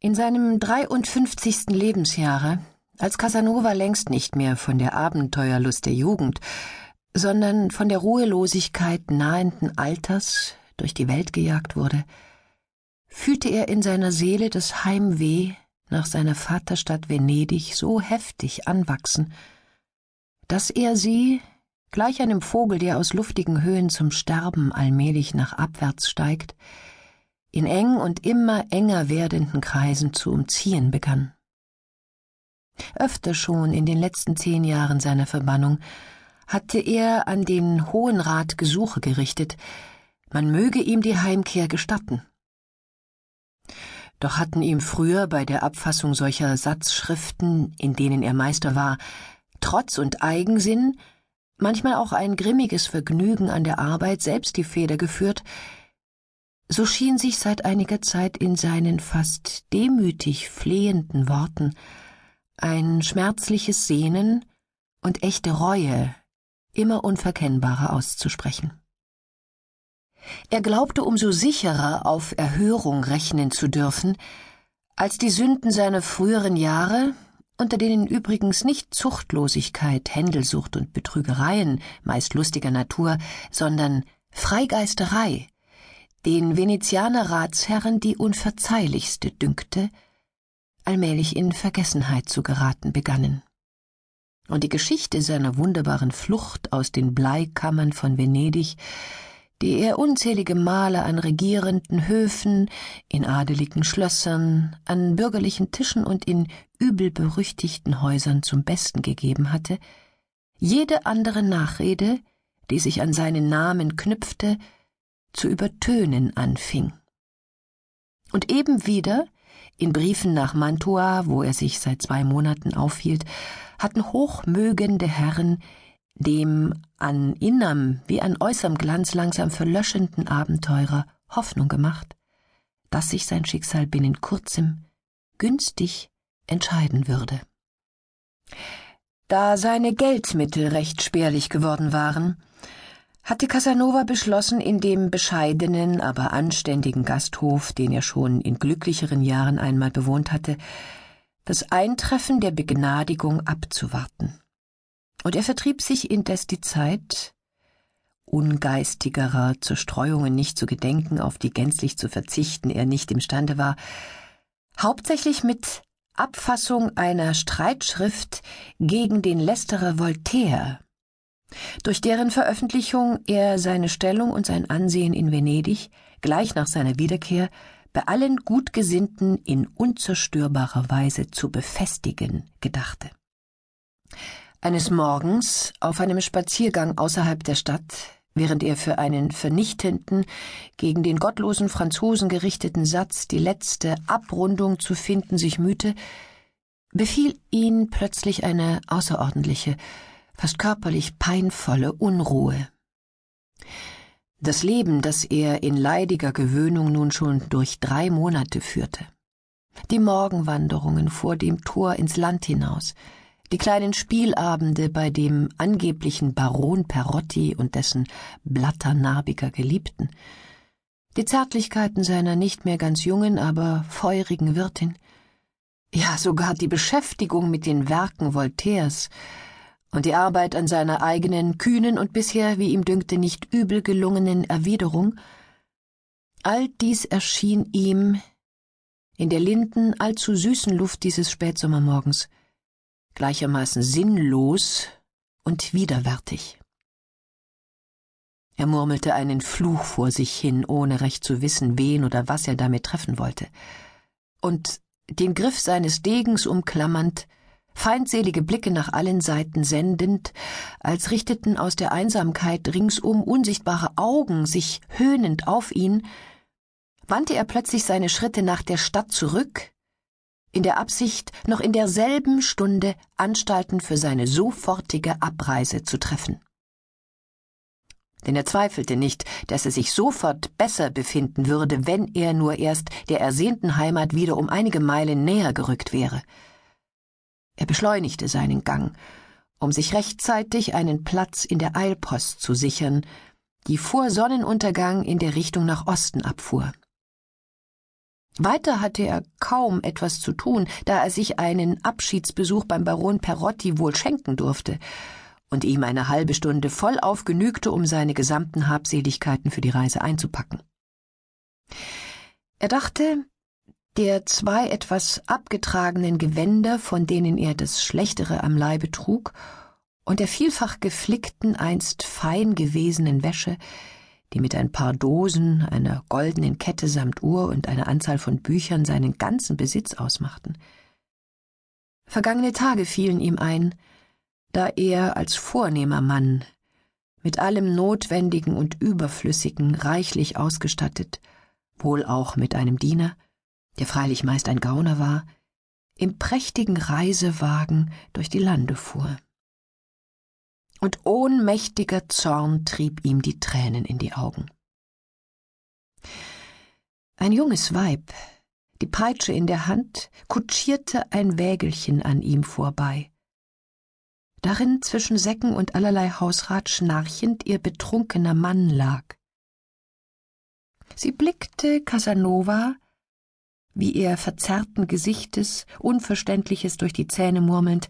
In seinem 53. Lebensjahre, als Casanova längst nicht mehr von der Abenteuerlust der Jugend, sondern von der Ruhelosigkeit nahenden Alters durch die Welt gejagt wurde, fühlte er in seiner Seele das Heimweh nach seiner Vaterstadt Venedig so heftig anwachsen, dass er sie, gleich einem Vogel, der aus luftigen Höhen zum Sterben allmählich nach abwärts steigt, in eng und immer enger werdenden Kreisen zu umziehen begann. Öfter schon in den letzten zehn Jahren seiner Verbannung hatte er an den Hohen Rat Gesuche gerichtet, man möge ihm die Heimkehr gestatten. Doch hatten ihm früher bei der Abfassung solcher Satzschriften, in denen er Meister war, Trotz und Eigensinn, manchmal auch ein grimmiges Vergnügen an der Arbeit selbst die Feder geführt, so schien sich seit einiger Zeit in seinen fast demütig flehenden Worten ein schmerzliches Sehnen und echte Reue immer unverkennbarer auszusprechen. Er glaubte umso sicherer auf Erhörung rechnen zu dürfen, als die Sünden seiner früheren Jahre, unter denen übrigens nicht Zuchtlosigkeit, Händelsucht und Betrügereien meist lustiger Natur, sondern Freigeisterei, den Venezianer Ratsherren die unverzeihlichste dünkte, allmählich in Vergessenheit zu geraten begannen. Und die Geschichte seiner wunderbaren Flucht aus den Bleikammern von Venedig, die er unzählige Male an regierenden Höfen, in adeligen Schlössern, an bürgerlichen Tischen und in übel berüchtigten Häusern zum Besten gegeben hatte, jede andere Nachrede, die sich an seinen Namen knüpfte, zu übertönen anfing. Und eben wieder, in Briefen nach Mantua, wo er sich seit zwei Monaten aufhielt, hatten hochmögende Herren dem an innerm wie an äußerm Glanz langsam verlöschenden Abenteurer Hoffnung gemacht, dass sich sein Schicksal binnen kurzem günstig entscheiden würde. Da seine Geldmittel recht spärlich geworden waren, hatte Casanova beschlossen, in dem bescheidenen, aber anständigen Gasthof, den er schon in glücklicheren Jahren einmal bewohnt hatte, das Eintreffen der Begnadigung abzuwarten. Und er vertrieb sich indes die Zeit, ungeistigerer Zerstreuungen nicht zu gedenken, auf die gänzlich zu verzichten er nicht imstande war, hauptsächlich mit Abfassung einer Streitschrift gegen den Lästerer Voltaire, durch deren Veröffentlichung er seine Stellung und sein Ansehen in Venedig gleich nach seiner Wiederkehr bei allen Gutgesinnten in unzerstörbarer Weise zu befestigen gedachte. Eines Morgens, auf einem Spaziergang außerhalb der Stadt, während er für einen vernichtenden, gegen den gottlosen Franzosen gerichteten Satz die letzte Abrundung zu finden sich mühte, befiel ihn plötzlich eine außerordentliche, fast körperlich peinvolle Unruhe. Das Leben, das er in leidiger Gewöhnung nun schon durch drei Monate führte, die Morgenwanderungen vor dem Tor ins Land hinaus, die kleinen Spielabende bei dem angeblichen Baron Perotti und dessen blatternarbiger Geliebten, die Zärtlichkeiten seiner nicht mehr ganz jungen, aber feurigen Wirtin, ja sogar die Beschäftigung mit den Werken Voltaires und die Arbeit an seiner eigenen kühnen und bisher, wie ihm dünkte, nicht übel gelungenen Erwiderung, all dies erschien ihm in der linden, allzu süßen Luft dieses Spätsommermorgens gleichermaßen sinnlos und widerwärtig. Er murmelte einen Fluch vor sich hin, ohne recht zu wissen, wen oder was er damit treffen wollte, und den Griff seines Degens umklammernd, feindselige Blicke nach allen Seiten sendend, als richteten aus der Einsamkeit ringsum unsichtbare Augen sich höhnend auf ihn, wandte er plötzlich seine Schritte nach der Stadt zurück, in der Absicht, noch in derselben Stunde Anstalten für seine sofortige Abreise zu treffen. Denn er zweifelte nicht, dass er sich sofort besser befinden würde, wenn er nur erst der ersehnten Heimat wieder um einige Meilen näher gerückt wäre. Er beschleunigte seinen Gang, um sich rechtzeitig einen Platz in der Eilpost zu sichern, die vor Sonnenuntergang in der Richtung nach Osten abfuhr. Weiter hatte er kaum etwas zu tun, da er sich einen Abschiedsbesuch beim Baron Perotti wohl schenken durfte und ihm eine halbe Stunde vollauf genügte, um seine gesamten Habseligkeiten für die Reise einzupacken. Er dachte, der zwei etwas abgetragenen Gewänder, von denen er das Schlechtere am Leibe trug, und der vielfach geflickten, einst fein gewesenen Wäsche, die mit ein paar Dosen, einer goldenen Kette samt Uhr und einer Anzahl von Büchern seinen ganzen Besitz ausmachten. Vergangene Tage fielen ihm ein, da er als vornehmer Mann, mit allem Notwendigen und Überflüssigen reichlich ausgestattet, wohl auch mit einem Diener, der freilich meist ein Gauner war, im prächtigen Reisewagen durch die Lande fuhr und ohnmächtiger Zorn trieb ihm die Tränen in die Augen. Ein junges Weib, die Peitsche in der Hand, kutschierte ein Wägelchen an ihm vorbei. Darin zwischen Säcken und allerlei Hausrat schnarchend ihr betrunkener Mann lag. Sie blickte Casanova, wie er verzerrten Gesichtes, Unverständliches durch die Zähne murmelnd,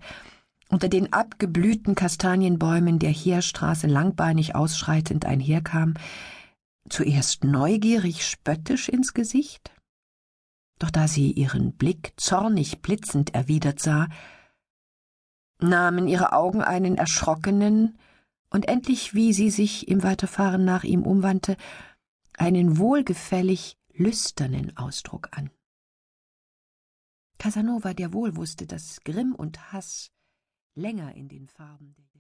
unter den abgeblühten Kastanienbäumen der Heerstraße langbeinig ausschreitend einherkam, zuerst neugierig spöttisch ins Gesicht, doch da sie ihren Blick zornig blitzend erwidert sah, nahmen ihre Augen einen erschrockenen und endlich, wie sie sich im Weiterfahren nach ihm umwandte, einen wohlgefällig lüsternen Ausdruck an. Casanova, der wohl wusste, dass Grimm und Hass länger in den Farben